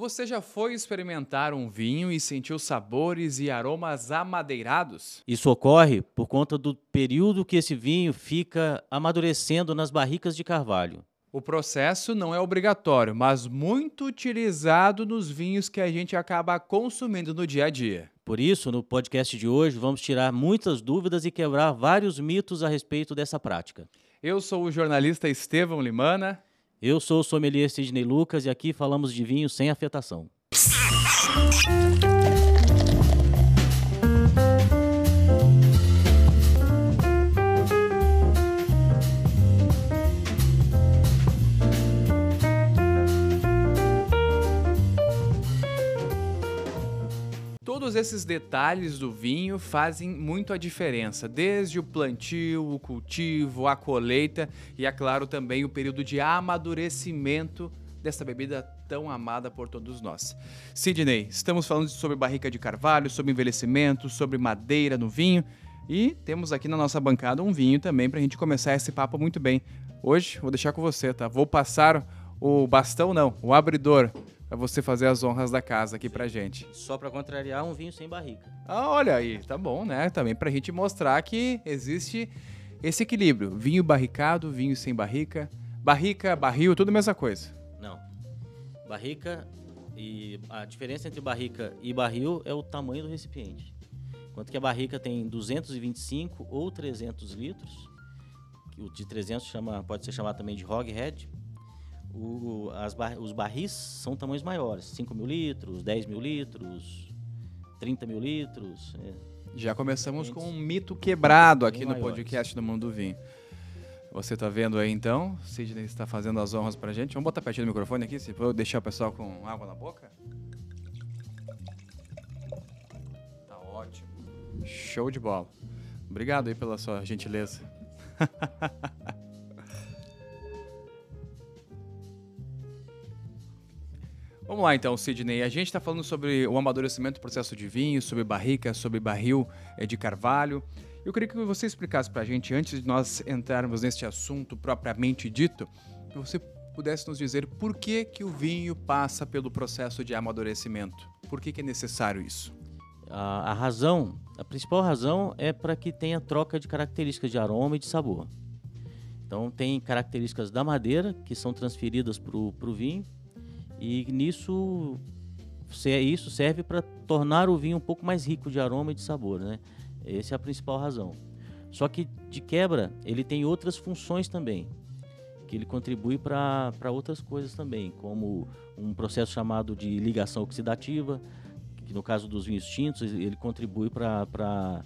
Você já foi experimentar um vinho e sentiu sabores e aromas amadeirados? Isso ocorre por conta do período que esse vinho fica amadurecendo nas barricas de carvalho. O processo não é obrigatório, mas muito utilizado nos vinhos que a gente acaba consumindo no dia a dia. Por isso, no podcast de hoje, vamos tirar muitas dúvidas e quebrar vários mitos a respeito dessa prática. Eu sou o jornalista Estevão Limana. Eu sou o sommelier Sidney Lucas e aqui falamos de vinho sem afetação. Todos esses detalhes do vinho fazem muito a diferença, desde o plantio, o cultivo, a colheita e, é claro, também o período de amadurecimento dessa bebida tão amada por todos nós. Sidney, estamos falando sobre barrica de carvalho, sobre envelhecimento, sobre madeira no vinho e temos aqui na nossa bancada um vinho também para a gente começar esse papo muito bem. Hoje vou deixar com você, tá? Vou passar o bastão, não, o abridor para você fazer as honras da casa aqui pra gente. Só para contrariar, um vinho sem barrica. Ah, olha aí, tá bom, né? Também pra gente mostrar que existe esse equilíbrio. Vinho barricado, vinho sem barrica. Barrica, barril, tudo a mesma coisa. Não. Barrica e a diferença entre barrica e barril é o tamanho do recipiente. Enquanto que a barrica tem 225 ou 300 litros, o de 300 chama, pode ser chamado também de hogshead, o, as bar, os barris são tamanhos maiores, 5 mil litros, 10 mil litros, 30 mil litros. É. Já começamos com um mito quebrado aqui no maiores. podcast do Mundo do Vinho. Você está vendo aí então? Sidney está fazendo as honras para a gente. Vamos botar pertinho do microfone aqui, se for deixar o pessoal com água na boca. Tá ótimo. Show de bola. Obrigado aí pela sua gentileza. Vamos lá então, Sidney. A gente está falando sobre o amadurecimento do processo de vinho, sobre barrica, sobre barril eh, de carvalho. Eu queria que você explicasse para a gente, antes de nós entrarmos neste assunto propriamente dito, que você pudesse nos dizer por que, que o vinho passa pelo processo de amadurecimento. Por que, que é necessário isso? A, a razão, a principal razão é para que tenha troca de características de aroma e de sabor. Então, tem características da madeira que são transferidas para o vinho e nisso isso serve para tornar o vinho um pouco mais rico de aroma e de sabor, né? Essa é a principal razão. Só que de quebra ele tem outras funções também, que ele contribui para outras coisas também, como um processo chamado de ligação oxidativa, que no caso dos vinhos tintos ele contribui para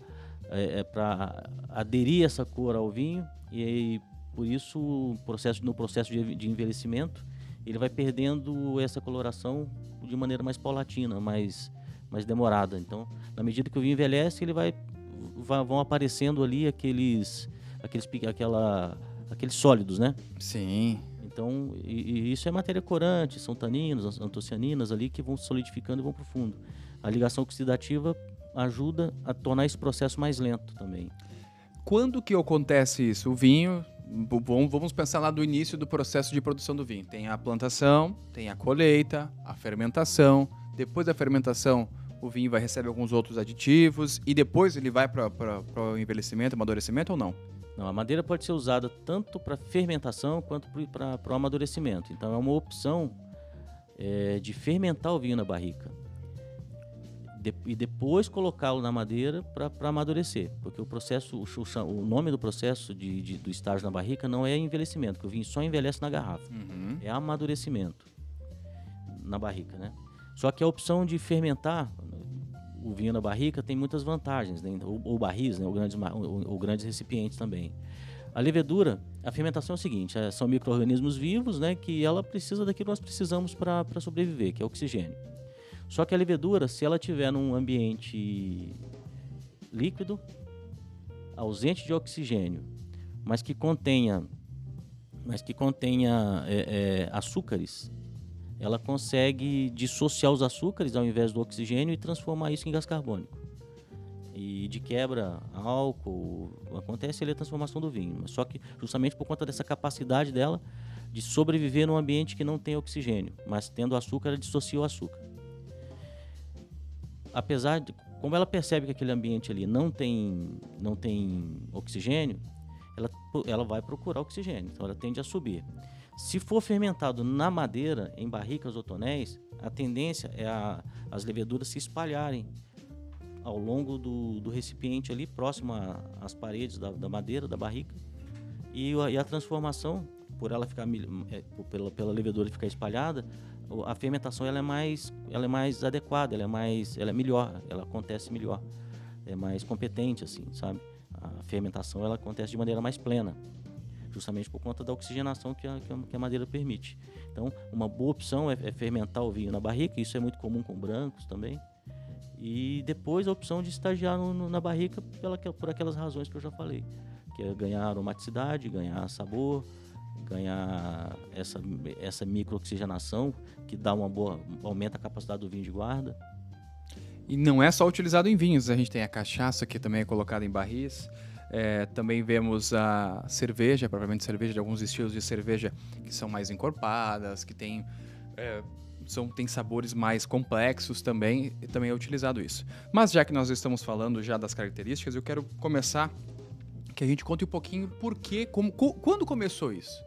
é, é para aderir essa cor ao vinho e aí, por isso processo, no processo de, de envelhecimento ele vai perdendo essa coloração de maneira mais paulatina, mais, mais demorada. Então, na medida que o vinho envelhece, ele vai, vai vão aparecendo ali aqueles aqueles aquela aqueles sólidos, né? Sim. Então, e, e isso é matéria corante, são taninos, antocianinas ali que vão solidificando e vão para o fundo. A ligação oxidativa ajuda a tornar esse processo mais lento também. Quando que acontece isso? O vinho vamos pensar lá do início do processo de produção do vinho. Tem a plantação, tem a colheita, a fermentação. Depois da fermentação, o vinho vai receber alguns outros aditivos e depois ele vai para o envelhecimento, amadurecimento ou não? Não, a madeira pode ser usada tanto para fermentação quanto para o amadurecimento. Então é uma opção é, de fermentar o vinho na barrica de, e depois colocá-lo na madeira para amadurecer. Porque o processo, o, o nome do processo de, de, do estágio na barrica não é envelhecimento, que o vinho só envelhece na garrafa. Uhum. É amadurecimento na barrica, né? Só que a opção de fermentar o vinho na barrica tem muitas vantagens, né? ou, ou barris, né? ou, grandes, ou, ou grandes recipientes também. A levedura, a fermentação é o seguinte: é, são micro-organismos vivos, né? Que ela precisa daquilo que nós precisamos para sobreviver, que é oxigênio. Só que a levedura, se ela tiver num ambiente líquido, ausente de oxigênio, mas que contenha, mas que contenha é, é, açúcares, ela consegue dissociar os açúcares ao invés do oxigênio e transformar isso em gás carbônico. E de quebra, álcool, acontece ali a transformação do vinho. Mas só que justamente por conta dessa capacidade dela de sobreviver num ambiente que não tem oxigênio, mas tendo açúcar, ela dissocia o açúcar. Apesar de, como ela percebe que aquele ambiente ali não tem, não tem oxigênio, ela, ela vai procurar oxigênio, então ela tende a subir. Se for fermentado na madeira, em barricas ou tonéis, a tendência é a, as leveduras se espalharem ao longo do, do recipiente ali, próximo às paredes da, da, madeira, da barrica. E a, e a, transformação, por ela ficar é, pela, pela levedura ficar espalhada, a fermentação ela é mais, ela é mais adequada, ela é mais, ela é melhor, ela acontece melhor, é mais competente assim, sabe? A fermentação ela acontece de maneira mais plena justamente por conta da oxigenação que a, que a madeira permite. Então, uma boa opção é, é, fermentar o vinho na barrica, isso é muito comum com brancos também. E depois a opção de estagiar no, no, na barrica pela, por aquelas razões que eu já falei, que é ganhar aromaticidade, ganhar sabor, ganhar essa, essa microoxigenação que dá uma boa, aumenta a capacidade do vinho de guarda. E não é só utilizado em vinhos, a gente tem a cachaça que também é colocada em barris. É, também vemos a cerveja, provavelmente cerveja de alguns estilos de cerveja que são mais encorpadas, que tem, é, são, tem sabores mais complexos também, e também é utilizado isso. Mas já que nós estamos falando já das características, eu quero começar que a gente conte um pouquinho por que, como, quando começou isso.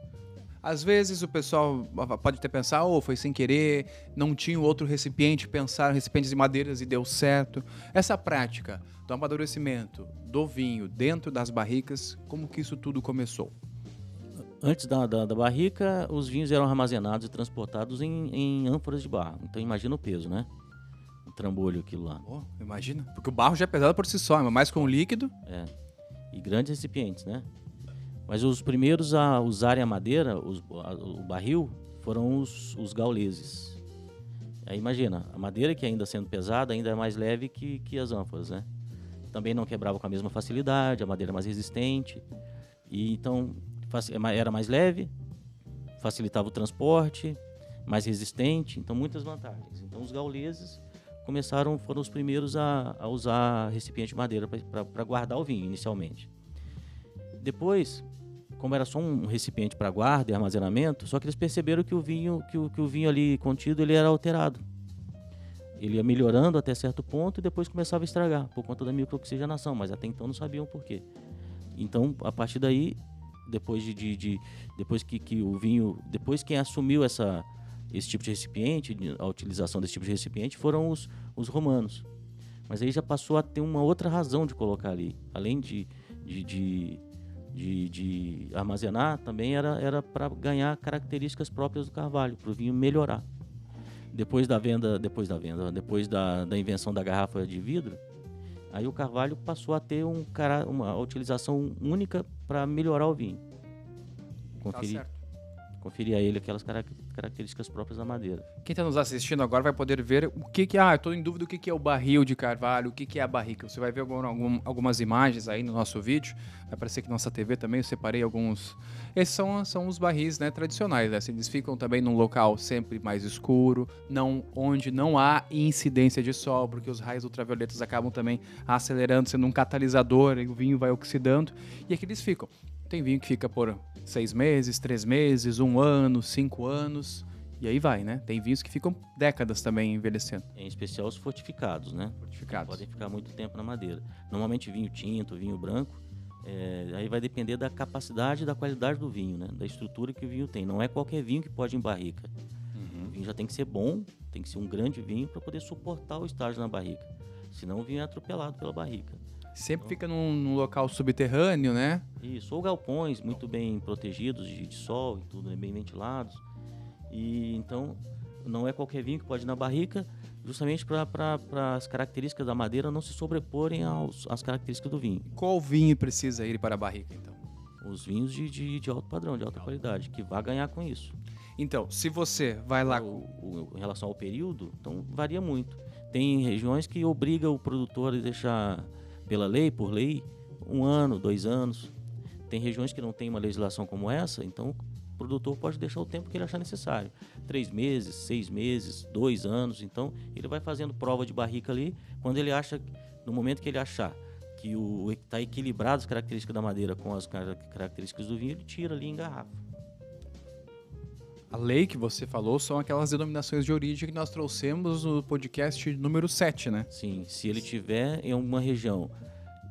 Às vezes o pessoal pode até pensar, ou oh, foi sem querer, não tinha outro recipiente, pensar recipientes de madeiras e deu certo. Essa prática do amadurecimento do vinho dentro das barricas, como que isso tudo começou? Antes da, da, da barrica, os vinhos eram armazenados e transportados em, em, ânforas de barro. Então imagina o peso, né? O trambolho aquilo lá. Oh, imagina. Porque o barro já é pesado por si só, mas com o líquido. É. E grandes recipientes, né? Mas os primeiros a usarem a madeira, os, a, o barril, foram os, os gauleses. Aí imagina, a madeira que ainda sendo pesada ainda é mais leve que, que as ânforas, né? Também não quebrava com a mesma facilidade, a madeira é mais resistente. E então é era mais leve, facilitava o transporte, mais resistente, então muitas vantagens. Então os gauleses começaram, foram os primeiros a, a usar recipiente de madeira para guardar o vinho inicialmente. Depois como era só um recipiente para guarda e armazenamento, só que eles perceberam que o vinho, que o, que o vinho ali contido, ele era alterado. Ele ia melhorando até certo ponto e depois começava a estragar por conta da microoxigenação, mas até então não sabiam por quê. Então, a partir daí, depois de, de, de depois que, que o vinho, depois quem assumiu essa esse tipo de recipiente, a utilização desse tipo de recipiente, foram os, os romanos. Mas aí já passou a ter uma outra razão de colocar ali, além de, de, de de, de armazenar também era, para ganhar características próprias do carvalho, para o vinho melhorar. Depois da venda, depois da venda, depois da, da invenção da garrafa de vidro, aí o carvalho passou a ter um, uma utilização única para melhorar o vinho. Conferir. Tá conferir a ele aquelas características próprias da madeira. Quem está nos assistindo agora vai poder ver o que que ah, estou em dúvida o que que é o barril de carvalho, o que que é a barrica. Você vai ver algum, algum, algumas imagens aí no nosso vídeo. Vai aparecer na nossa TV também. Eu separei alguns. Esses são, são os barris, né, tradicionais. Né? Eles ficam também num local sempre mais escuro, não onde não há incidência de sol, porque os raios ultravioletas acabam também acelerando, sendo um catalisador, e o vinho vai oxidando. E aqui eles ficam. Tem vinho que fica por seis meses, três meses, um ano, cinco anos. E aí vai, né? Tem vinhos que ficam décadas também envelhecendo. Em especial os fortificados, né? Fortificados. Podem ficar muito tempo na madeira. Normalmente vinho tinto, vinho branco, é, aí vai depender da capacidade e da qualidade do vinho, né? Da estrutura que o vinho tem. Não é qualquer vinho que pode em barrica. Uhum. O vinho já tem que ser bom, tem que ser um grande vinho para poder suportar o estágio na barrica. Senão o vinho é atropelado pela barrica. Sempre fica num, num, local subterrâneo, né? Isso, ou galpões muito bem protegidos de, de sol e tudo, né? bem ventilados. E então não é qualquer vinho que pode ir na barrica, justamente para as características da madeira não se sobreporem aos, às características do vinho. Qual vinho precisa ir para a barrica, então? Os vinhos de, de, de alto padrão, de alta qualidade, que vai ganhar com isso. Então, se você vai lá. O, o, em relação ao período, então varia muito. Tem regiões que obriga o produtor a deixar pela lei, por lei, um ano, dois anos. Tem regiões que não tem uma legislação como essa, então o produtor pode deixar o tempo que ele achar necessário. Três meses, seis meses, dois anos. Então ele vai fazendo prova de barrica ali. Quando ele acha, no momento que ele achar que está equilibrado as características da madeira com as características do vinho, ele tira ali em garrafa. A lei que você falou são aquelas denominações de origem que nós trouxemos no podcast número 7, né? Sim, se ele tiver em uma região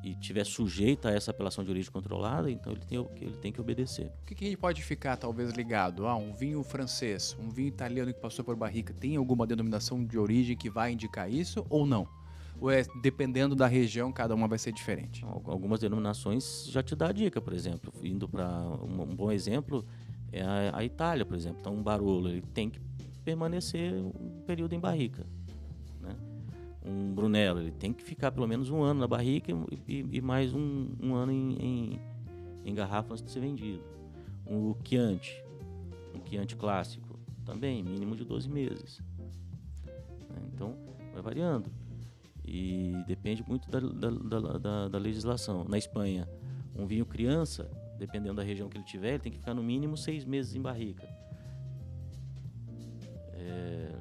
e tiver sujeito a essa apelação de origem controlada, então ele tem, ele tem que obedecer. O que, que a gente pode ficar talvez ligado? Ah, um vinho francês, um vinho italiano que passou por barrica, tem alguma denominação de origem que vai indicar isso ou não? Ou é dependendo da região, cada uma vai ser diferente? Algumas denominações já te dá a dica, por exemplo. Indo para um, um, bom exemplo é a, a, Itália, por exemplo. Então, um Barolo ele tem que permanecer um período em barrica. Né? Um Brunello ele tem que ficar pelo menos um ano na barrica e, e mais um, um ano em, em, em, garrafa antes de ser vendido. Um Chianti, um Chianti clássico, também mínimo de 12 meses. Né? Então, vai variando. E depende muito da, da, da, da, legislação. Na Espanha, um vinho criança, dependendo da região que ele tiver, ele tem que ficar no mínimo seis meses em barrica. É,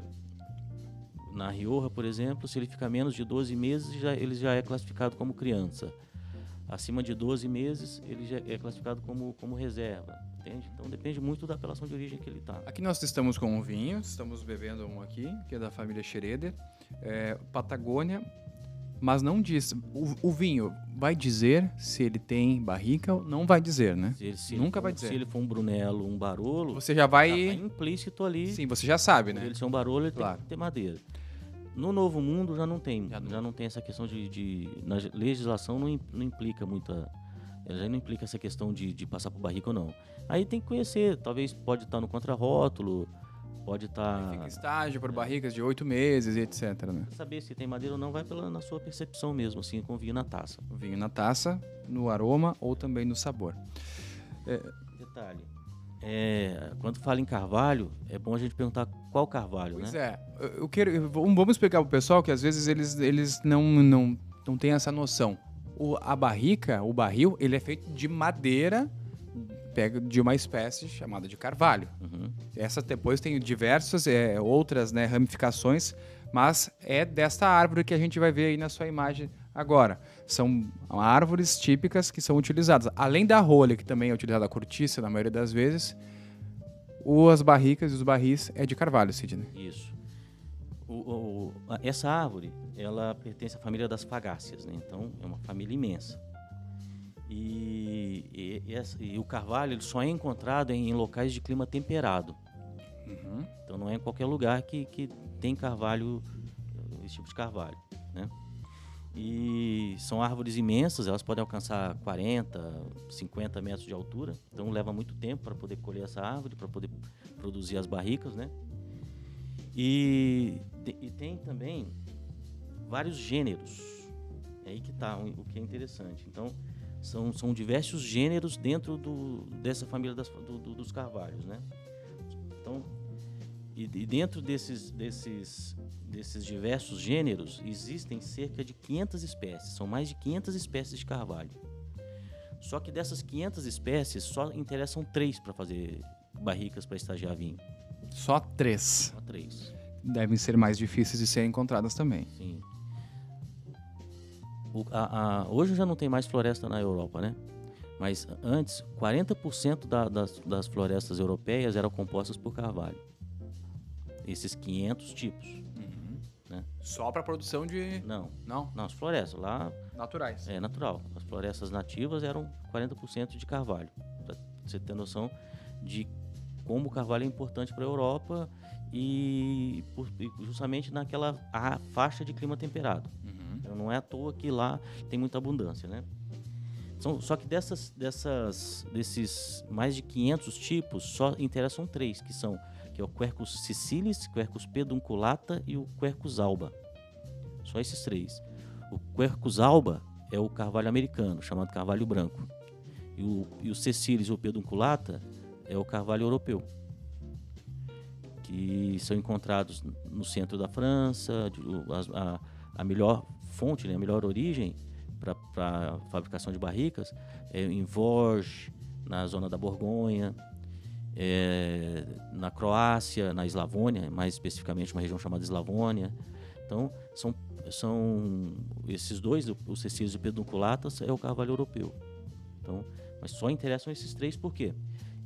na Rioja, por exemplo, se ele ficar menos de 12 meses, já, ele já é classificado como criança. Acima de 12 meses, ele já é classificado como, como reserva. Entende? Então depende muito da apelação de origem que ele está. Aqui nós estamos com um vinho, estamos bebendo um aqui, que é da família Schroeder é, Patagônia, mas não diz. O, o, vinho vai dizer se ele tem barrica ou não vai dizer, né? Se ele, se Nunca vai dizer. Se ele for um Brunello, um Barolo. Você já vai. Já tá implícito ali. Sim, você já sabe, né? Se ele ser um Barolo, ele claro. tem que ter madeira. No Novo Mundo já não tem. Já não, já não tem essa questão de, de. Na legislação não, não implica muita. Já não implica essa questão de, de passar por barrica ou não. Aí tem que conhecer. Talvez pode estar no contrarótulo pode estar. Tá... Fica estágio por barricas de oito meses e etc. Né? Saber se tem madeira ou não vai pela, na sua percepção mesmo, assim, com vinho na taça. Vinho na taça, no aroma ou também no sabor. É... Detalhe. É, quando fala em carvalho, é bom a gente perguntar qual carvalho, pois né? Pois é. Eu quero, vamos explicar para o pessoal que às vezes eles, eles não, não, não têm essa noção. O, a barrica, o barril, ele é feito de madeira pega de uma espécie chamada de carvalho. Uhum. Essa depois tem diversas é, outras né, ramificações, mas é desta árvore que a gente vai ver aí na sua imagem agora. São árvores típicas que são utilizadas. Além da rolha, que também é utilizada a cortiça na maioria das vezes, as barricas e os barris é de carvalho, Sidney. Isso. O, o, essa árvore, ela pertence à família das fagáceas, né? então é uma família imensa. E, e, e, e, o carvalho ele só é encontrado em, em locais de clima temperado. Uhum. Então não é em qualquer lugar que, que tem carvalho, esse tipo de carvalho. Né? E são árvores imensas, elas podem alcançar 40, 50 metros de altura. Então leva muito tempo para poder colher essa árvore, para poder produzir as barricas. Né? E, e tem também vários gêneros. É aí que está o que é interessante. Então, são, são diversos gêneros dentro do, dessa família das, do, do, dos carvalhos, né? Então, e, e, dentro desses, desses, desses diversos gêneros, existem cerca de 500 espécies. São mais de 500 espécies de carvalho. Só que dessas 500 espécies, só interessam três para fazer barricas para estagiar vinho. Só três? Só três. Devem ser mais difíceis de serem encontradas também. Sim. O, a, a, hoje já não tem mais floresta na Europa, né? Mas antes, 40% da, das, das florestas europeias eram compostas por carvalho. Esses 500 tipos. Uhum. Né? Só para produção de. Não. Não? Não, as florestas lá. Naturais. É natural. As florestas nativas eram 40% de carvalho. Para você ter noção de como o carvalho é importante para a Europa e, por, justamente naquela faixa de clima temperado. Uhum. Então não é à toa que lá tem muita abundância, né? São, só que dessas, dessas, desses mais de 500 tipos, só interessam três, que são que é o Quercus sicilis, Quercus pedunculata e o Quercus alba. Só esses três. O Quercus alba é o carvalho americano, chamado carvalho branco. E o, e o Cecilis ou pedunculata é o carvalho europeu, que são encontrados no centro da França, a, a melhor fonte, né, a melhor origem para fabricação de barricas é em Vorge, na zona da Borgonha, é, na Croácia, na Eslavônia, mais especificamente uma região chamada Eslavônia. Então, são, são esses dois, o Cecílio e Pedunculatas, é o carvalho europeu. Então, mas só interessam esses três por quê?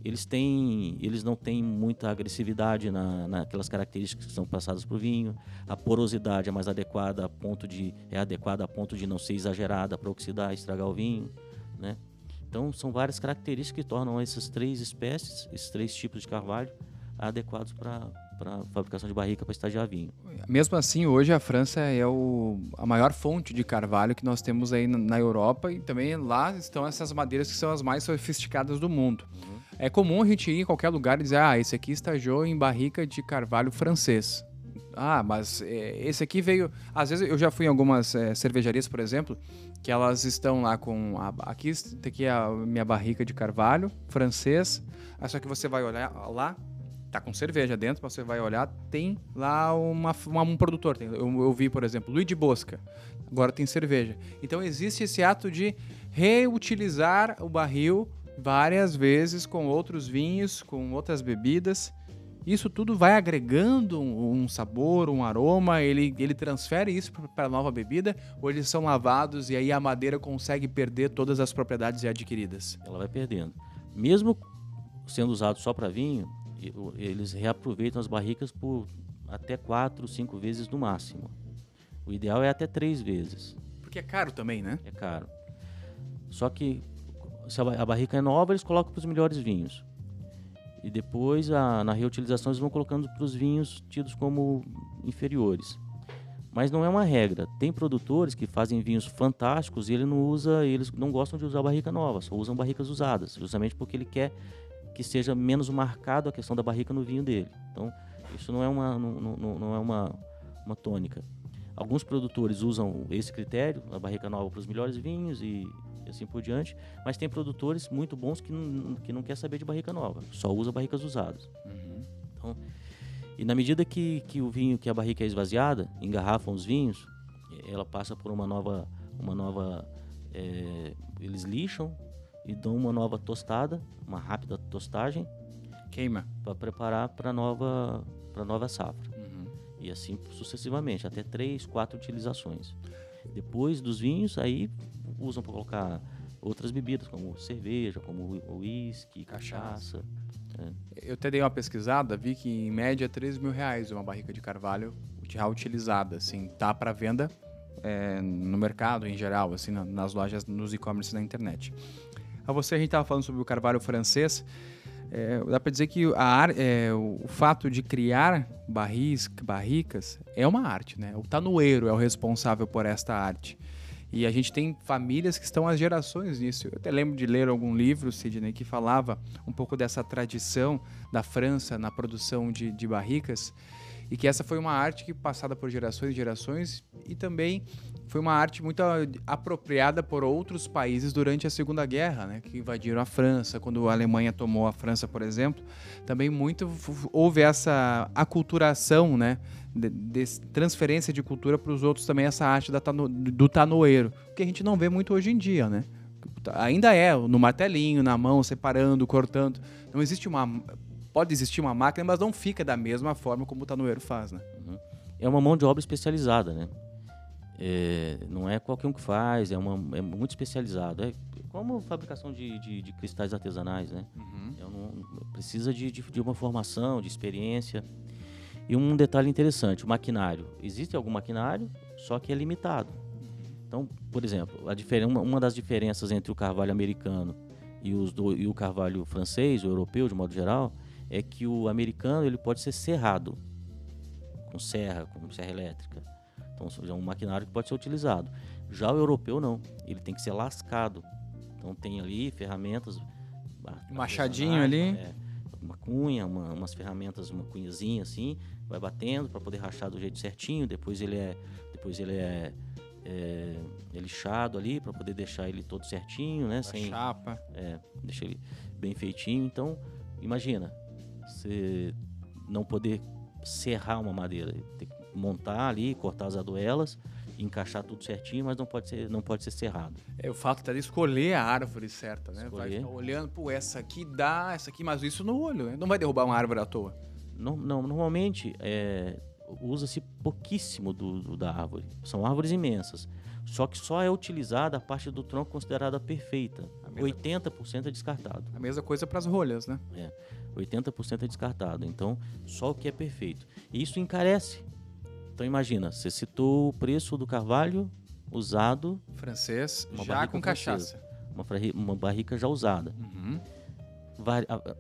Eles têm, eles não têm muita agressividade na, naquelas características que são passadas para o vinho. A porosidade é mais adequada a ponto de é adequada a ponto de não ser exagerada para oxidar estragar o vinho, né? Então são várias características que tornam essas três espécies, esses três tipos de carvalho adequados para para fabricação de barrica para estagiar vinho. Mesmo assim, hoje a França é o, a maior fonte de carvalho que nós temos aí na, na Europa e também lá estão essas madeiras que são as mais sofisticadas do mundo. Uhum. É comum a gente ir em qualquer lugar e dizer, ah, esse aqui estagiou em barrica de carvalho francês. Ah, mas é, esse aqui veio. Às vezes eu já fui em algumas é, cervejarias, por exemplo, que elas estão lá com. A, aqui, aqui é a minha barrica de carvalho, francês. Ah, só que você vai olhar lá, tá com cerveja dentro, você vai olhar, tem lá uma, uma um produtor. Tem, eu, eu, vi, por exemplo, Luiz de Bosca. Agora tem cerveja. Então existe esse ato de reutilizar o barril várias vezes com outros vinhos, com outras bebidas. Isso tudo vai agregando um, sabor, um aroma, ele, ele transfere isso para a nova bebida ou eles são lavados e aí a madeira consegue perder todas as propriedades adquiridas? Ela vai perdendo. Mesmo sendo usado só para vinho, eles reaproveitam as barricas por até quatro, cinco vezes no máximo. O ideal é até três vezes. Porque é caro também, né? É caro. Só que se a barrica é nova, eles colocam para os melhores vinhos. E depois, a, na reutilização, eles vão colocando para os vinhos tidos como inferiores. Mas não é uma regra. Tem produtores que fazem vinhos fantásticos e ele não usa, eles não gostam de usar barrica nova, só usam barricas usadas, justamente porque ele quer que seja menos marcado a questão da barrica no vinho dele. Então, isso não é uma, não, não, não é uma, uma tônica. Alguns produtores usam esse critério, a barrica nova para os melhores vinhos e e assim por diante. Mas tem produtores muito bons que não, que não quer saber de barrica nova, só usa barricas usadas. Uhum. Então, e na medida que, que o vinho, que a barrica é esvaziada, engarrafam os vinhos, ela passa por uma nova, uma nova, é, eles lixam e dão uma nova tostada, uma rápida tostagem, queima para preparar para nova, para nova safra. Uhum. E assim sucessivamente, até três, quatro utilizações. Depois dos vinhos, aí usam para colocar outras bebidas, como cerveja, como uísque, cachaça. É. Eu até dei uma pesquisada, vi que em média é 3 mil reais uma barrica de carvalho já utilizada, assim, tá para venda é, no mercado em geral, assim, nas lojas, nos e-commerce na internet. A você a gente estava falando sobre o carvalho francês. É, dá para dizer que a, é, o, fato de criar barris, barricas é uma arte, né? O tanoeiro é o responsável por esta arte. E a gente tem famílias que estão há gerações nisso. Eu até lembro de ler algum livro, Sidney, que falava um pouco dessa tradição da França na produção de, de barricas e que essa foi uma arte que passada por gerações e gerações e também foi uma arte muito apropriada por outros países durante a Segunda Guerra, né, que invadiram a França, quando a Alemanha tomou a França, por exemplo, também muito houve essa aculturação, né, de, de transferência de cultura para os outros também essa arte da do tanoeiro, que a gente não vê muito hoje em dia, né? Ainda é no martelinho, na mão, separando, cortando. Não existe uma pode existir uma máquina, mas não fica da mesma forma como o tanoeiro faz, né? Uhum. É uma mão de obra especializada, né? É, não é qualquer um que faz, é, uma, é muito especializado. É como fabricação de, de, de cristais artesanais, né? Uhum. É um, precisa de, de, uma formação, de experiência. E um detalhe interessante, o maquinário. Existe algum maquinário, só que é limitado. Então, por exemplo, uma, uma das diferenças entre o carvalho americano e, os do, e o carvalho francês, o europeu, de modo geral, é que o americano ele pode ser serrado com serra, com serra elétrica. Então, é um maquinário que pode ser utilizado. Já o europeu não, ele tem que ser lascado. Então tem ali ferramentas, machadinho ali, é, uma cunha, uma, umas ferramentas, uma cunhazinha assim, vai batendo para poder rachar do jeito certinho. Depois ele é, depois ele é, é, é lixado ali para poder deixar ele todo certinho, né? sem chapa. É, deixa ele bem feitinho. Então, imagina, você não poder serrar uma madeira, ter que montar ali, cortar as aduelas, encaixar tudo certinho, mas não pode ser, não pode ser serrado. É o fato de escolher a árvore certa, né? Escolher. Vai olhando, pô, essa aqui dá, essa aqui, mas isso no olho, né? Não vai derrubar uma árvore à toa. Não, não normalmente é, usa-se pouquíssimo do, do, da árvore. São árvores imensas. Só que só é utilizada a parte do tronco considerada perfeita. mesma- 80% é descartado. A mesma coisa para as rolhas, né? 80% é descartado. Então, só o que é perfeito. E isso encarece. Então, imagina, você citou o preço do carvalho usado, Francês, Uma já com francesa. cachaça. uma, uma barrica já usada. Uhum. A-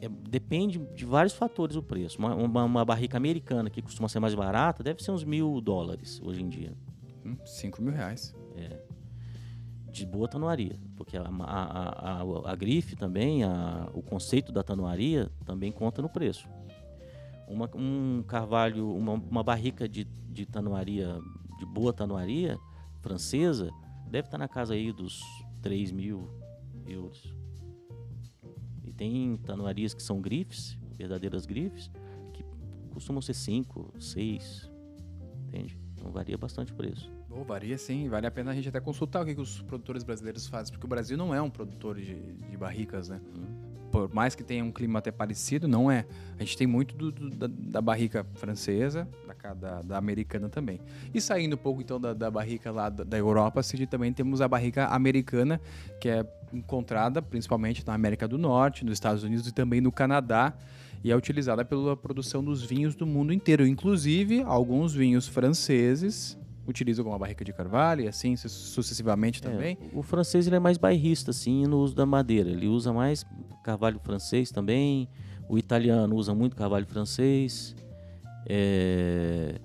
é- depende de vários fatores o preço. Uma, uma- uma barrica americana, que costuma ser mais barata, deve ser uns mil dólares hoje em dia. Hum, Cinco mil reais. de boa tanuaria, porque a, a, a, grife também, o conceito da tanuaria também conta no preço. Uma, um carvalho, uma, uma barrica de, de tanuaria, de boa tanuaria francesa, deve estar na casa aí dos 3 mil euros. E tem tanuarias que são grifes, verdadeiras grifes, que costumam ser 5, 6, entende? Então varia bastante o preço. Bom, varia sim, vale a pena a gente até consultar o que, que os produtores brasileiros fazem, porque o Brasil não é um produtor de, de barricas, né? Por mais que tenha um clima até parecido, não é. A gente tem muito do- do- da, da barrica francesa, da, da, da americana também. E saindo um pouco então da, barrica lá da, da Europa, Cid, também temos a barrica americana, que é encontrada principalmente na América do Norte, nos Estados Unidos e também no Canadá. E é utilizada pela produção dos vinhos do mundo inteiro. Inclusive, alguns vinhos franceses utilizam como a barrica de carvalho e assim su- sucessivamente É, também. o francês ele é mais bairrista, assim, no uso da madeira. Ele usa mais carvalho francês também. O italiano usa muito carvalho francês. É,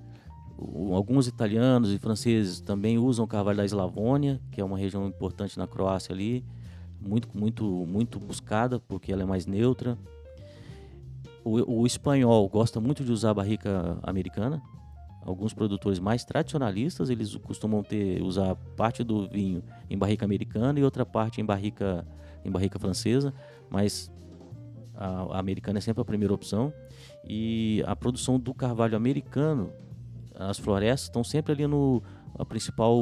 alguns italianos e franceses também usam o carvalho da Eslavônia, que é uma região importante na Croácia ali, muito, muito, muito buscada porque ela é mais neutra. O, o espanhol gosta muito de usar a barrica americana. Alguns produtores mais tradicionalistas, eles costumam ter usar parte do vinho em barrica americana e outra parte em barrica em barrica francesa, mas a, a americana é sempre a primeira opção. E a produção do carvalho americano, as florestas estão sempre ali no a principal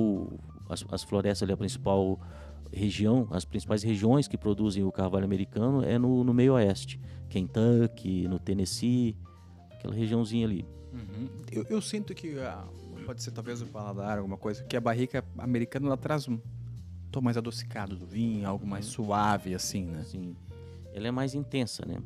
as, as florestas ali a principal região, as principais regiões que produzem o carvalho americano é no, no meio oeste, Kentucky, no Tennessee, aquela regiãozinha ali. Uhum. Eu, eu sinto que ah, pode ser talvez o paladar, alguma coisa, que a barrica americana ela traz um tom mais adocicado do vinho, algo mais suave assim, né? Assim, ela é mais intensa, né?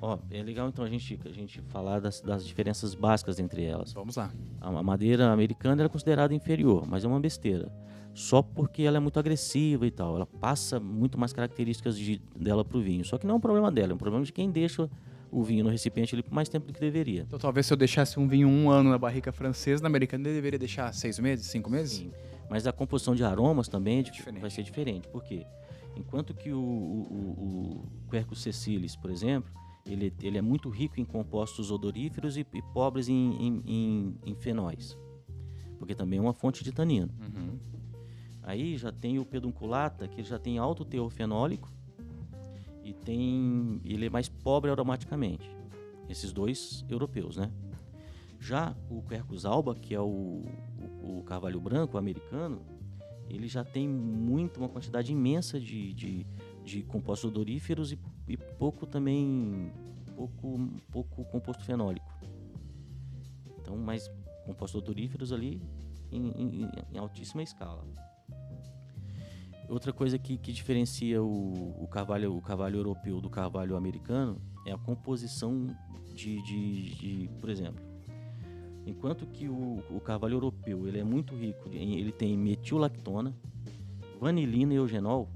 Ó, é legal então a gente, a gente falar das, das diferenças básicas entre elas. Vamos lá. A a madeira americana é considerada inferior, mas é uma besteira. Só porque ela é muito agressiva e tal. Ela passa muito mais características de, dela pro vinho. Só que não é um problema dela, é um problema de quem deixa o vinho no recipiente ali por mais tempo do que deveria. Então talvez se eu deixasse um vinho um ano na barrica francesa, na americana ele deveria deixar seis meses, cinco meses? Sim. Mas a composição de aromas também é Diferente. vai ser diferente. Por quê? Enquanto que o, o, o, Quercus sessilis, por exemplo, ele, ele é muito rico em compostos odoríferos e, e pobres em, em, em, em fenóis. Porque também é uma fonte de tanino. Uhum. Aí já tem o pedunculata, que já tem alto teor fenólico e tem ele é mais pobre aromaticamente. Esses dois europeus, né? Já o Quercus alba, que é o, o, o carvalho branco americano, ele já tem muito, uma quantidade imensa de, de, de compostos odoríferos e, e pouco também, pouco, pouco composto fenólico. Então, mais compostos odoríferos ali em, em- em altíssima escala. Outra coisa que, que diferencia o, o, carvalho, o carvalho europeu do carvalho americano é a composição de, de, de- por exemplo, enquanto que o, o carvalho europeu ele é muito rico, ele tem metilactona, vanilina e eugenol,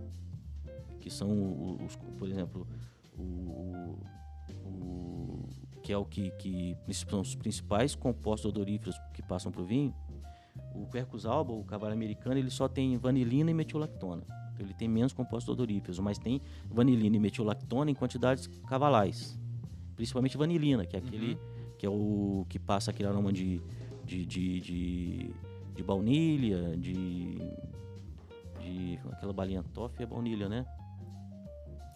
que são os, por exemplo, o- o- que é o que, que são os principais compostos odoríferos que passam para o vinho. O Quercus alba, o cavalo americano, ele só tem vanilina e metilactona. Então ele tem menos compostos odoríferos, mas tem vanilina e metilactona em quantidades cavalais. Principalmente vanilina, que é aquele que é o que passa aquele aroma de de, de, de, de baunilha, de, de aquela balinha toffee é baunilha, né?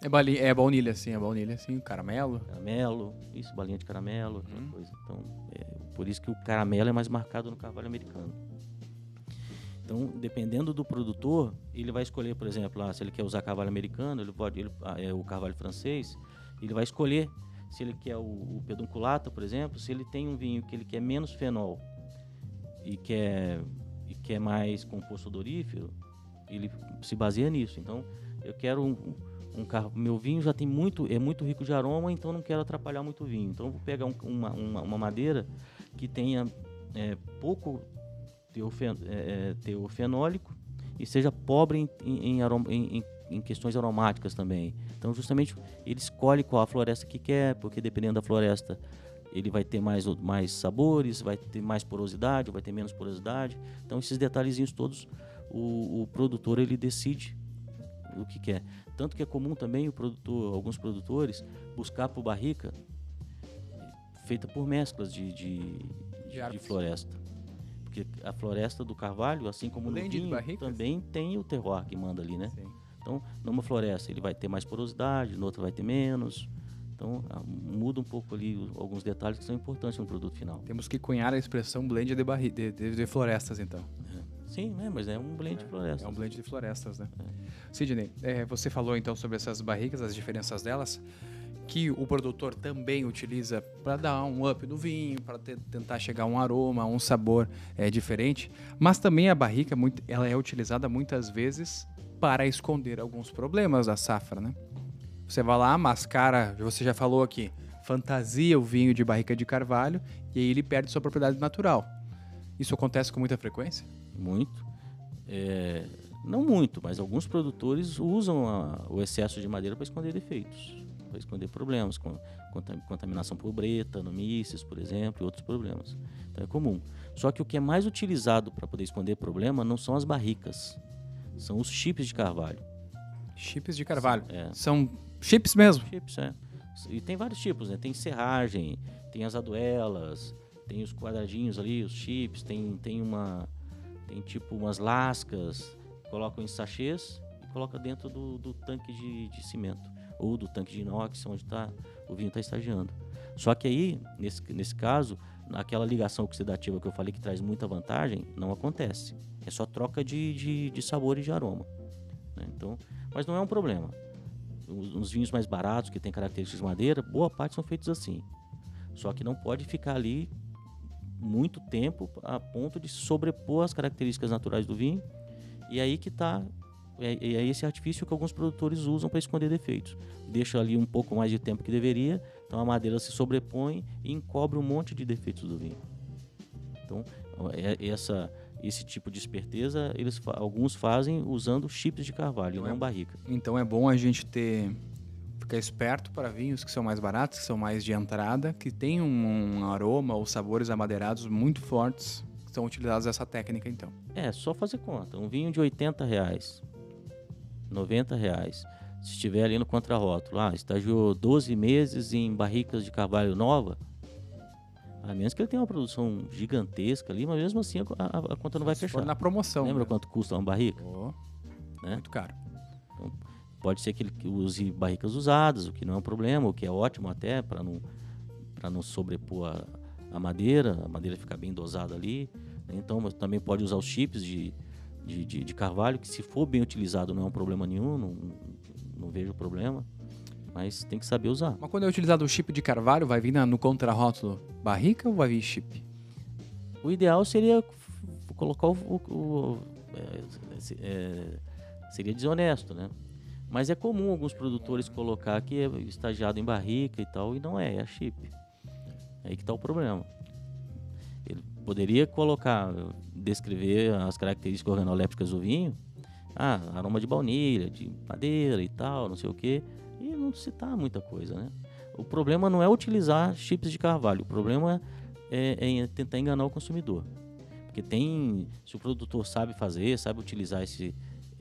É, bali- é baunilha, sim, é baunilha, sim, caramelo. Caramelo, isso, balinha de caramelo, aquela Uhum. coisa. Então, é por isso que o caramelo é mais marcado no carvalho americano. Então, dependendo do produtor, ele vai escolher, por exemplo, lá, se ele quer usar carvalho americano, ele pode, ele, ah, é, o carvalho francês, ele vai escolher se ele quer o, o por exemplo, se ele tem um vinho que ele quer menos fenol e quer, e quer mais composto odorífero, ele se baseia nisso. Então, eu quero um, um carro. Meu vinho já tem muito, é muito rico de aroma, então não quero atrapalhar muito o vinho. Então, vou pegar um, uma, uma, uma, madeira que tenha é, pouco teofen, é, é teofenólico e seja pobre em, em, em, em, questões aromáticas também. Então, justamente, ele escolhe qual a floresta que quer, porque dependendo da floresta, ele vai ter mais, mais sabores, vai ter mais porosidade, vai ter menos porosidade. Então, esses detalhezinhos todos, o, o produtor ele decide o que quer. Tanto que é comum também o produtor, alguns produtores buscar por barrica feita por mesclas de, de, de, de floresta. A floresta do carvalho, assim como no vinho, também tem o terroir que manda ali, né? Sim. Então, numa floresta ele vai ter mais porosidade, noutra vai ter menos. Então, muda um pouco ali alguns detalhes que são importantes no produto final. Temos que cunhar a expressão blend de, barri de, de, de florestas, então. É. Sim, é, mas é um blend é, de florestas. É um blend de florestas, né? É. Sidney, é, você falou então sobre essas barricas, as diferenças delas, que o produtor também utiliza para dar um up no vinho, para tentar chegar a um aroma, um sabor é, diferente. Mas também a barrica, muito, ela é utilizada muitas vezes para esconder alguns problemas da safra, né? Você vai lá, mascara, você já falou aqui, fantasia o vinho de barrica de carvalho e aí ele perde sua propriedade natural. Isso acontece com muita frequência? Muito. É, não muito, mas alguns produtores usam a, o excesso de madeira para esconder defeitos, para esconder problemas, com, contaminação por breta, nomices, por exemplo, e outros problemas. Então é comum. Só que o que é mais utilizado para poder esconder problema não são as barricas, são os chips de carvalho. Chips de carvalho. É. São Chips mesmo? Chips, é. E tem vários tipos, né? Tem serragem, tem as aduelas, tem os quadradinhos ali, os chips, tem, tem uma. Tem tipo umas lascas, colocam em sachês e coloca dentro do, do tanque de, de cimento. Ou do tanque de inox, onde tá, o vinho está estagiando. Só que aí, nesse, nesse caso, aquela ligação oxidativa que eu falei que traz muita vantagem, não acontece. É só troca de, de, de sabor e de aroma. Né? Então, mas não é um problema os, vinhos mais baratos, que têm características de madeira, boa parte são feitos assim. Só que não pode ficar ali muito tempo a ponto de sobrepor as características naturais do vinho. E aí que está é, é esse artifício que alguns produtores usam para esconder defeitos. Deixa ali um pouco mais de tempo que deveria, então a madeira se sobrepõe e encobre um monte de defeitos do vinho. Então, é, essa esse tipo de esperteza, eles alguns fazem usando chips de carvalho, então não é, barrica. Então é bom a gente ter ficar esperto para vinhos que são mais baratos, que são mais de entrada, que tem um, um aroma ou sabores amadeirados muito fortes, que são utilizados essa técnica então. É, só fazer conta. Um vinho de 80 reais, 90 reais, se estiver ali no contrarótulo, ah, estagiou 12 meses em barricas de carvalho nova, a menos que ele tenha uma produção gigantesca ali, mas mesmo assim a, a, a conta não vai fechar. For na promoção. Lembra né? quanto custa uma barrica? Oh, né? Muito caro. Então, pode ser que ele use barricas usadas, o que não é um problema, o que é ótimo até para não, não sobrepor a, a, madeira, a madeira ficar bem dosada ali. Né? Então também pode usar os chips de, de, de, de, carvalho, que se for bem utilizado não é um problema nenhum, não, não vejo problema mas tem que saber usar. Mas quando é utilizado o chip de carvalho, vai vir na, no contrarótulo barrica ou vai vir chip? O ideal seria colocar o. o, o é, é, seria desonesto, né? Mas é comum alguns produtores colocar que é estagiado em barrica e tal, e não é, é chip. É aí que está o problema. Poderia colocar, descrever as características organolépticas do vinho, ah, aroma de baunilha, de madeira e tal, não sei o que e não citar muita coisa, né? O problema não é utilizar chips de carvalho, o problema é, é tentar enganar o consumidor. Porque tem, se o produtor sabe fazer, sabe utilizar esse,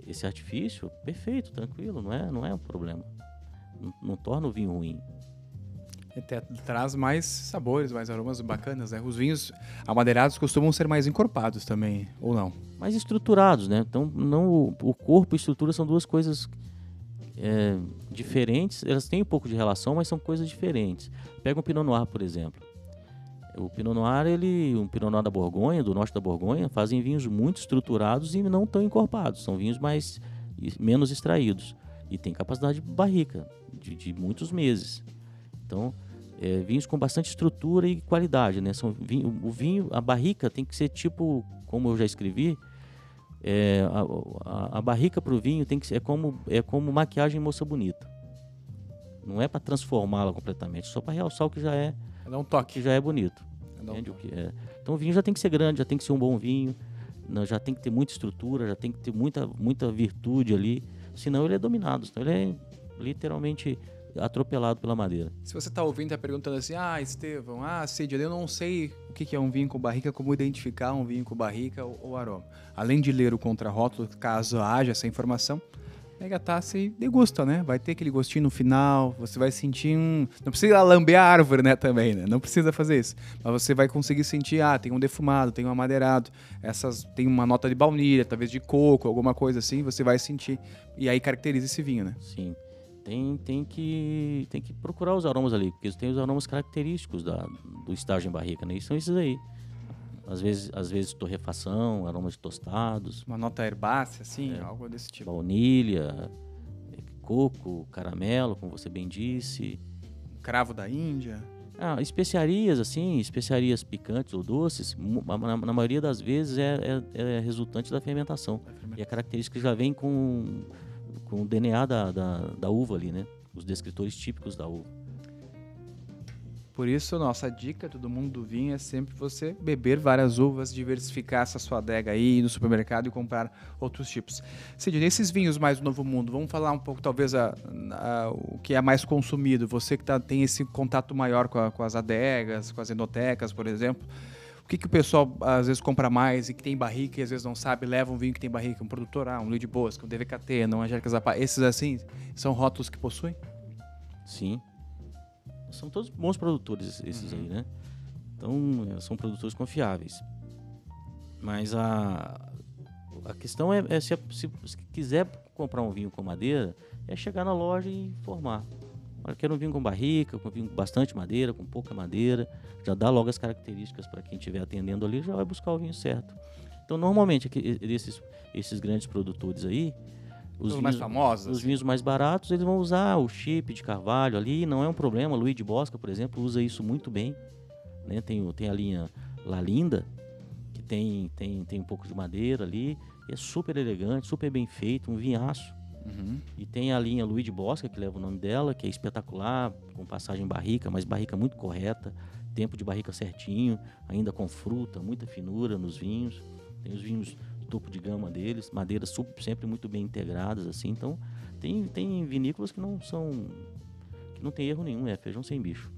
esse artifício, perfeito, tranquilo, não é, não é um problema. Não, não torna o vinho ruim. Até traz mais sabores, mais aromas bacanas, né? Os vinhos amadeirados costumam ser mais encorpados também, ou não? Mais estruturados, né? Então, não, o corpo e estrutura são duas coisas é, diferentes, elas têm um pouco de relação, mas são coisas diferentes. Pega um Pinot Noir, por exemplo. O Pinot Noir, ele, um Pinot Noir da Borgonha, do norte da Borgonha, fazem vinhos muito estruturados e não tão encorpados. São vinhos mais menos extraídos e tem capacidade de barrica de, de muitos meses. Então, é, vinhos com bastante estrutura e qualidade, né? São vinho, o vinho, a barrica tem que ser tipo, como eu já escrevi, é, a, a, a, barrica para o vinho tem que ser é como é como maquiagem moça bonita. Não é para transformá-la completamente, só para realçar o que já é, é um toque, que já é bonito. É um o que é. Então o vinho já tem que ser grande, já tem que ser um bom vinho, já tem que ter muita estrutura, já tem que ter muita muita virtude ali, senão ele é dominado, senão ele é literalmente atropelado pela madeira. Se você está ouvindo e está perguntando assim, ah, Estevão, ah, Cid, eu não sei o que é um vinho com barrica, como identificar um vinho com barrica ou, ou aroma. Além de ler o contrarótulo, caso haja essa informação, pega a taça e degusta, né? Vai ter aquele gostinho no final, você vai sentir um... Não precisa lamber a árvore, né, também, né? Não precisa fazer isso. Mas você vai conseguir sentir, ah, tem um defumado, tem um amadeirado, essas... tem uma nota de baunilha, talvez de coco, alguma coisa assim, você vai sentir. E aí caracteriza esse vinho, né? Sim tem, tem, que, tem que procurar os aromas ali, porque tem os aromas característicos da, do estágio em barrica, né? E são esses aí. Às vezes, às vezes torrefação, aromas de tostados. Uma nota herbácea, assim, é, algo desse tipo. Baunilha, é, coco, caramelo, como você bem disse. Cravo da Índia. Ah, especiarias, assim, especiarias picantes ou doces, na, na maioria das vezes é, é, é resultante da fermentação. E a característica já vem com com o DNA da, da, da uva ali, né? Os descritores típicos da uva. Por isso, nossa dica, todo mundo do vinho, é sempre você beber várias uvas, diversificar essa sua adega aí, ir no supermercado e comprar outros tipos. Cid, nesses vinhos mais do Novo Mundo, vamos falar um pouco, talvez, a, a, o que é mais consumido. Você que tá, tem esse contato maior com, a, com as adegas, com as enotecas, por exemplo. O que, que o pessoal às vezes compra mais e que tem barrica e às vezes não sabe, leva um vinho que tem barrica, um produtor, ah, um Luiz de Bosca, um DVKT, não Angélica Zapata, esses assim, são rótulos que possuem? Sim. São todos bons produtores esses uhum. aí, né? Então, é, são produtores confiáveis. Mas a, a questão é, é se, se, se, quiser comprar um vinho com madeira, é chegar na loja e informar. Olha, quero um vinho com barrica, com vinho com bastante madeira, com pouca madeira. Já dá logo as características para quem estiver atendendo ali, já vai buscar o vinho certo. Então, normalmente, esses, esses grandes produtores aí, os, vinhos, mais famosos, os assim. vinhos mais baratos, eles vão usar o chip de carvalho ali, não é um problema. Luiz de Bosca, por exemplo, usa isso muito bem. Né? Tem, tem a linha La Linda, que tem, tem, tem um pouco de madeira ali, é super elegante, super bem feito, um vinhaço. Uhum. E tem a linha Luiz de Bosca, que leva o nome dela, que é espetacular, com passagem barrica, mas barrica muito correta, tempo de barrica certinho, ainda com fruta, muita finura nos vinhos. Tem os vinhos topo de gama deles, madeiras sempre muito bem integradas, assim. Então, tem, tem vinícolas que não são. que não tem erro nenhum, é feijão sem bicho.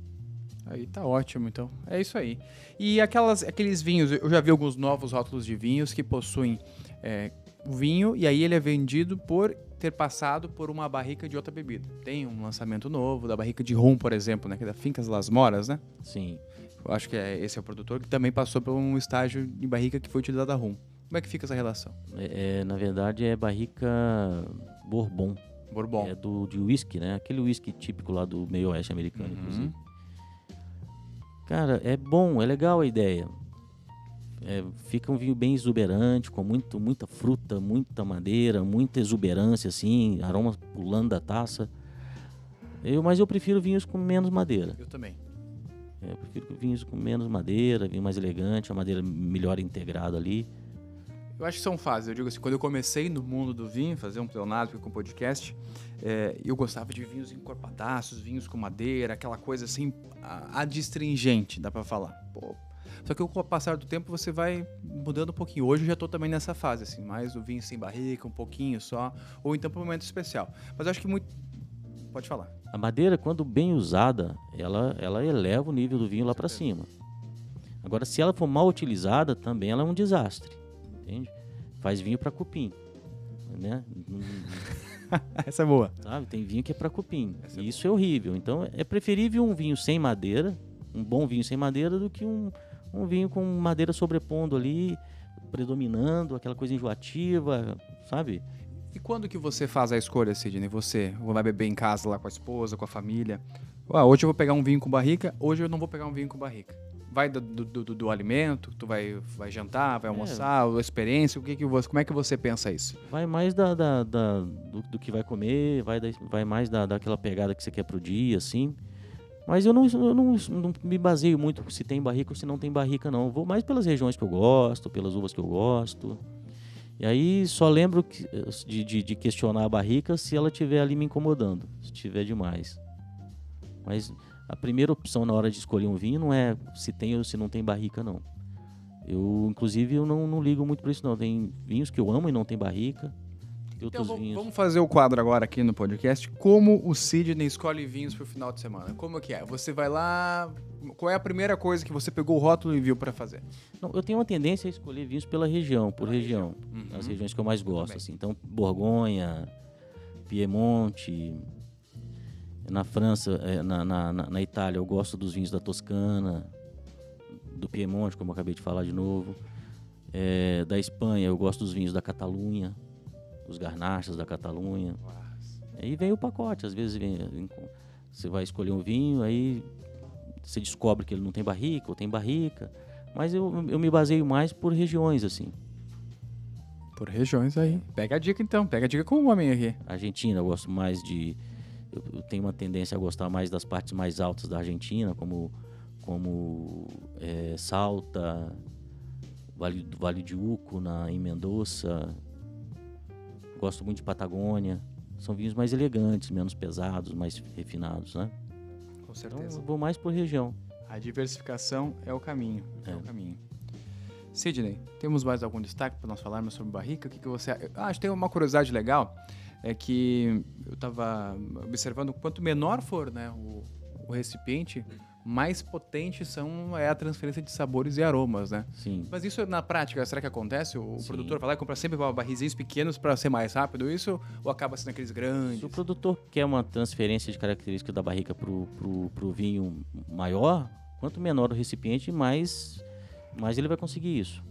Aí tá ótimo, então. É isso aí. E aquelas, aqueles vinhos, eu já vi alguns novos rótulos de vinhos que possuem é, vinho e aí ele é vendido por ter passado por uma barrica de outra bebida. Tem um lançamento novo da barrica de rum, por exemplo, né? Que é da Fincas Las Moras, né? Sim. Eu acho que é, esse é o produtor que também passou por um estágio de barrica que foi utilizada rum. Como é que fica essa relação? É, é, na verdade é barrica Bourbon. Bourbon. É do de whisky, né? Aquele whisky típico lá do meio oeste americano, uhum. inclusive. Cara, é bom, é legal a ideia. É, fica um vinho bem exuberante, com muito, muita fruta, muita madeira, muita exuberância, assim, aroma pulando da taça. Eu, mas eu prefiro vinhos com menos madeira. Eu também. É, eu prefiro vinhos com menos madeira, vinho mais elegante, a madeira melhor integrada ali. Eu acho que são fases. Eu digo assim, quando eu comecei no mundo do vinho, fazer um pleonasmo com podcast, é, eu gostava de vinhos encorpadaços, vinhos com madeira, aquela coisa assim, adstringente, dá para falar. Pô, só que com o passar do tempo você vai mudando um pouquinho. Hoje eu já estou também nessa fase, assim, mais o vinho sem barrica, um pouquinho só, ou então para um momento especial. Mas eu acho que muito. Pode falar. A madeira, quando bem usada, ela, ela eleva o nível do vinho lá para cima. Agora, se ela for mal utilizada, também ela é um desastre. Entende? Faz vinho para cupim. Né? Essa é boa. Sabe? Tem vinho que é para cupim. Essa é e isso é horrível. Então, é preferível um vinho sem madeira, um bom vinho sem madeira, do que um, um vinho com madeira sobrepondo ali, predominando, aquela coisa enjoativa, sabe? E quando que você faz a escolha, Sidney? Você vai beber em casa lá com a esposa, com a família? Ah, hoje eu vou pegar um vinho com barrica, hoje eu não vou pegar um vinho com barrica. Vai do, do, do, do alimento, tu vai, vai jantar, vai é. almoçar, é. a experiência, o que que você, como é que você pensa isso? Vai mais da, da, da do, do, que vai comer, vai, da, vai mais da, daquela pegada que você quer pro dia, assim. Mas eu não, eu não, não me baseio muito se tem barrica ou se não tem barrica, não. Eu vou mais pelas regiões que eu gosto, pelas uvas que eu gosto. E aí só lembro que, de, de, de, questionar a barrica se ela estiver ali me incomodando, se tiver demais. Mas a primeira opção na hora de escolher um vinho não é se tem ou se não tem barrica, não. Eu, inclusive, eu não, não ligo muito para isso, não. Tem vinhos que eu amo e não tem barrica. Então vamos, vamos fazer o quadro agora aqui no podcast. Como o Sidney escolhe vinhos para o final de semana? Como que é? Você vai lá. Qual é a primeira coisa que você pegou o rótulo e viu para fazer? Não, eu tenho uma tendência a escolher vinhos pela região, por pela região. região. Uhum. As regiões que eu mais gosto. Assim. Então, Borgonha, Piemonte. Na França, é, na, na, na Itália, eu gosto dos vinhos da Toscana, do Piemonte, como eu acabei de falar de novo. É, da Espanha, eu gosto dos vinhos da Catalunha os garnachas da Catalunha. Aí vem o pacote, às vezes vem, vem, você vai escolher um vinho, aí você descobre que ele não tem barrica ou tem barrica. Mas eu, eu me baseio mais por regiões, assim. Por regiões aí. Pega a dica então, pega a dica com o homem aqui. Argentina, eu gosto mais de. Eu, eu, tenho uma tendência a gostar mais das partes mais altas da Argentina, como, como é, Salta, Vale, Vale de Uco, na, em Mendoza, Gosto muito de Patagônia. São vinhos mais elegantes, menos pesados, mais refinados, né? Com certeza. Então, vou mais por região. A diversificação é o caminho. É, é o caminho. Sidney, temos mais algum destaque para nós falarmos sobre barrica? O que, que você. Ah, acho que tem uma curiosidade legal. É que eu estava observando quanto menor for né, o, o recipiente, mais potente são é a transferência de sabores e aromas, né? Sim. Mas isso na prática, será que acontece? O Sim. produtor vai lá e compra sempre barrizinhos pequenos para ser mais rápido isso ou acaba sendo aqueles grandes? Se o produtor quer uma transferência de características da barrica pro, pro, pro vinho maior, quanto menor o recipiente, mais mais ele vai conseguir isso.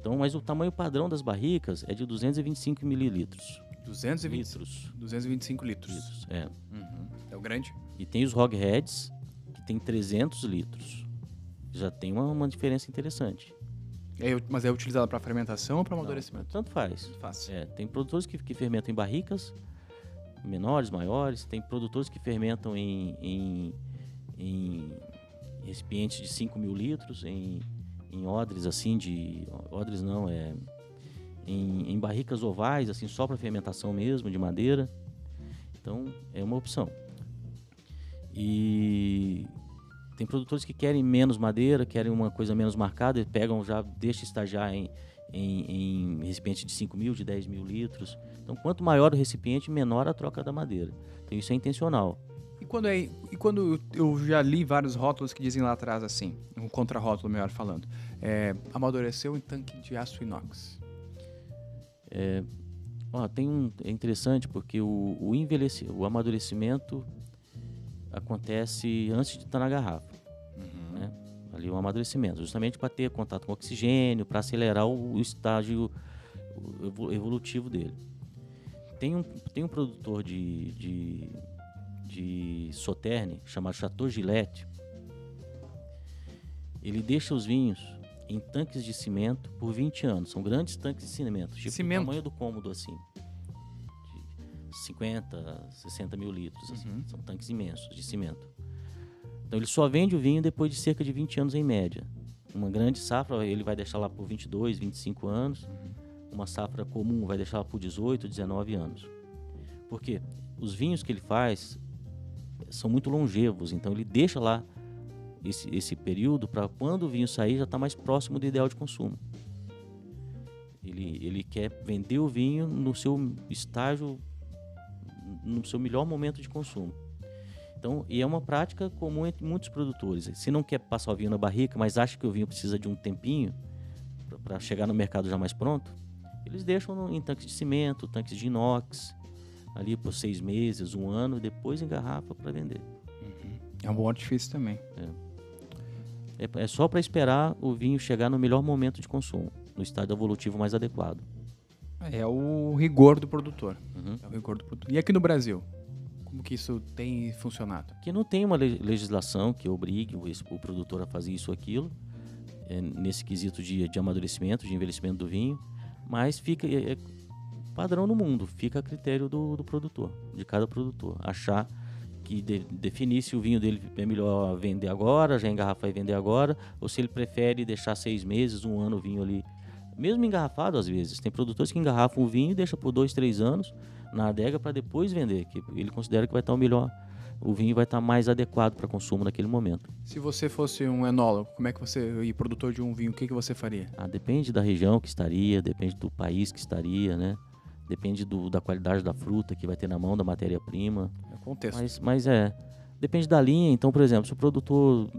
Então, mas o tamanho padrão das barricas é de 225 mililitros. 220 litros. 225 litros. litros é. Uhum. É o grande. E tem os Hogheads, tem 300 litros. Já tem uma, uma diferença interessante. É, mas é utilizado para fermentação ou para amadurecimento? Não, tanto faz. Faz. É, tem produtores que, que fermentam em barricas menores, maiores. Tem produtores que fermentam em, em, em recipientes de 5 mil litros, em, em odres assim de... Odres não, é... Em, em barricas ovais, assim, só para fermentação mesmo, de madeira. Então, é uma opção. E tem produtores que querem menos madeira, querem uma coisa menos marcada, pegam já, deixa estagiar em, em, em recipiente de 5 mil, de 10 mil litros. Então, quanto maior o recipiente, menor a troca da madeira. Então, isso é intencional. E quando, é, e quando eu já li vários rótulos que dizem lá atrás assim, um contra-rótulo melhor falando, é, amadureceu em tanque de aço inox. É, ó, tem um, é interessante porque o, o, o amadurecimento acontece antes de estar na garrafa. Uhum. Né? Ali o amadurecimento, justamente para ter contato com oxigênio, para acelerar o, o estágio evolutivo dele. Tem um, tem um produtor de, de, de Sauternes chamado Chateau Gillette. Ele deixa os vinhos em tanques de cimento por 20 anos. São grandes tanques de cimento, tipo cimento. o tamanho do cômodo assim. 50, 60 mil litros. Assim. Uhum. São tanques imensos de cimento. Então ele só vende o vinho depois de cerca de 20 anos em média. Uma grande safra ele vai deixar lá por 22, 25 anos. Uhum. Uma safra comum vai deixar lá por 18, 19 anos. Por quê? Os vinhos que ele faz são muito longevos, então ele deixa lá esse, esse período para quando o vinho sair já está mais próximo do ideal de consumo. Ele, ele quer vender o vinho no seu estágio no seu melhor momento de consumo. Então, e é uma prática comum entre muitos produtores. Se não quer passar o vinho na barrica, mas acha que o vinho precisa de um tempinho para chegar no mercado já mais pronto, eles deixam no, em tanques de cimento, tanques de inox, ali por seis meses, um ano, depois em garrafa para vender. Uhum. É um bom artifício também. É, é, é só para esperar o vinho chegar no melhor momento de consumo, no estado evolutivo mais adequado. É o rigor do produtor. Uhum. É o rigor do produtor. E aqui no Brasil? Como que isso tem funcionado? Que não tem uma legislação que obrigue o, produtor a fazer isso ou aquilo, é, nesse quesito de, de amadurecimento, de envelhecimento do vinho, mas fica é, é padrão no mundo, fica a critério do, do produtor, de cada produtor, achar que de, definir se o vinho dele é melhor vender agora, já engarrafar e vender agora, ou se ele prefere deixar seis meses, um ano o vinho ali. Mesmo engarrafado, às vezes. Tem produtores que engarrafam o vinho e deixam por dois, três anos na adega para depois vender, que ele considera que vai estar o melhor. O vinho vai estar mais adequado para consumo naquele momento. Se você fosse um enólogo, como é que você e produtor de um vinho, o que, que você faria? Ah, depende da região que estaria, depende do país que estaria, né? Depende do, da qualidade da fruta que vai ter na mão, da matéria-prima. É contexto. Mas, mas é. Depende da linha. Então, por exemplo, se o produtor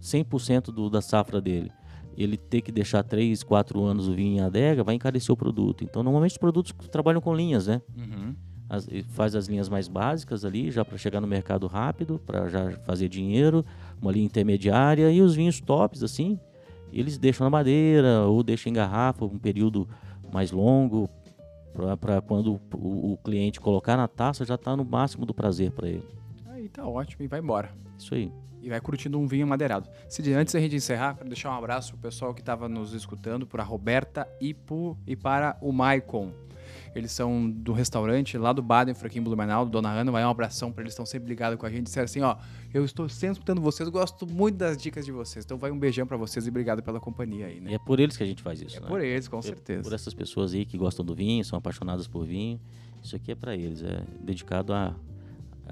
100% do, da safra dele, ele ter que deixar 3, 4 anos o vinho em adega, vai encarecer o produto. Então, normalmente os produtos trabalham com linhas, né? Uhum. As, faz as linhas mais básicas ali, já para chegar no mercado rápido, para já fazer dinheiro, uma linha intermediária e os vinhos tops, assim, eles deixam na madeira ou deixam em garrafa um período mais longo, para quando o, o, cliente colocar na taça já está no máximo do prazer para ele. Aí tá ótimo e vai embora. Isso aí. E vai curtindo um vinho madeirado. Cid, antes da gente encerrar, quero deixar um abraço pro pessoal que estava nos escutando, para a Roberta Ipu e para o Maicon. Eles são do restaurante lá do Baden, Franquinho Blumenau, do Dona Ana. Vai um abração para eles, estão sempre ligados com a gente. Disseram assim: ó, eu estou sempre escutando vocês, gosto muito das dicas de vocês. Então vai um beijão para vocês e obrigado pela companhia aí, né? E é por eles que a gente faz isso. É né? por eles, com é certeza. Por essas pessoas aí que gostam do vinho, são apaixonadas por vinho. Isso aqui é para eles, é dedicado a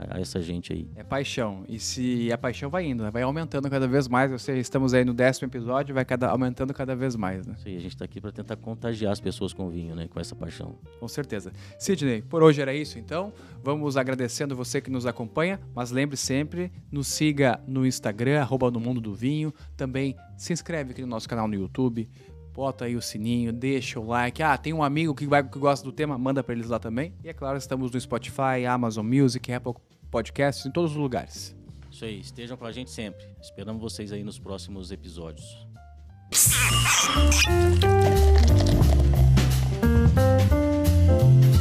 a essa gente aí. É paixão. E se a paixão vai indo, né? vai aumentando cada vez mais. Você, estamos aí no décimo episódio, vai cada, aumentando cada vez mais, né? Aí, a gente está aqui para tentar contagiar as pessoas com vinho, né? Com essa paixão. Com certeza. Sidney, por hoje era isso então. Vamos agradecendo você que nos acompanha, mas lembre sempre, nos siga no Instagram, arroba no Mundo do Vinho. Também se inscreve aqui no nosso canal no YouTube bota aí o sininho, deixa o like. Ah, tem um amigo que, vai, que gosta do tema, manda para eles lá também. E é claro, estamos no Spotify, Amazon Music, Apple Podcasts, em todos os lugares. Isso aí, estejam com a gente sempre. Esperamos vocês aí nos próximos episódios.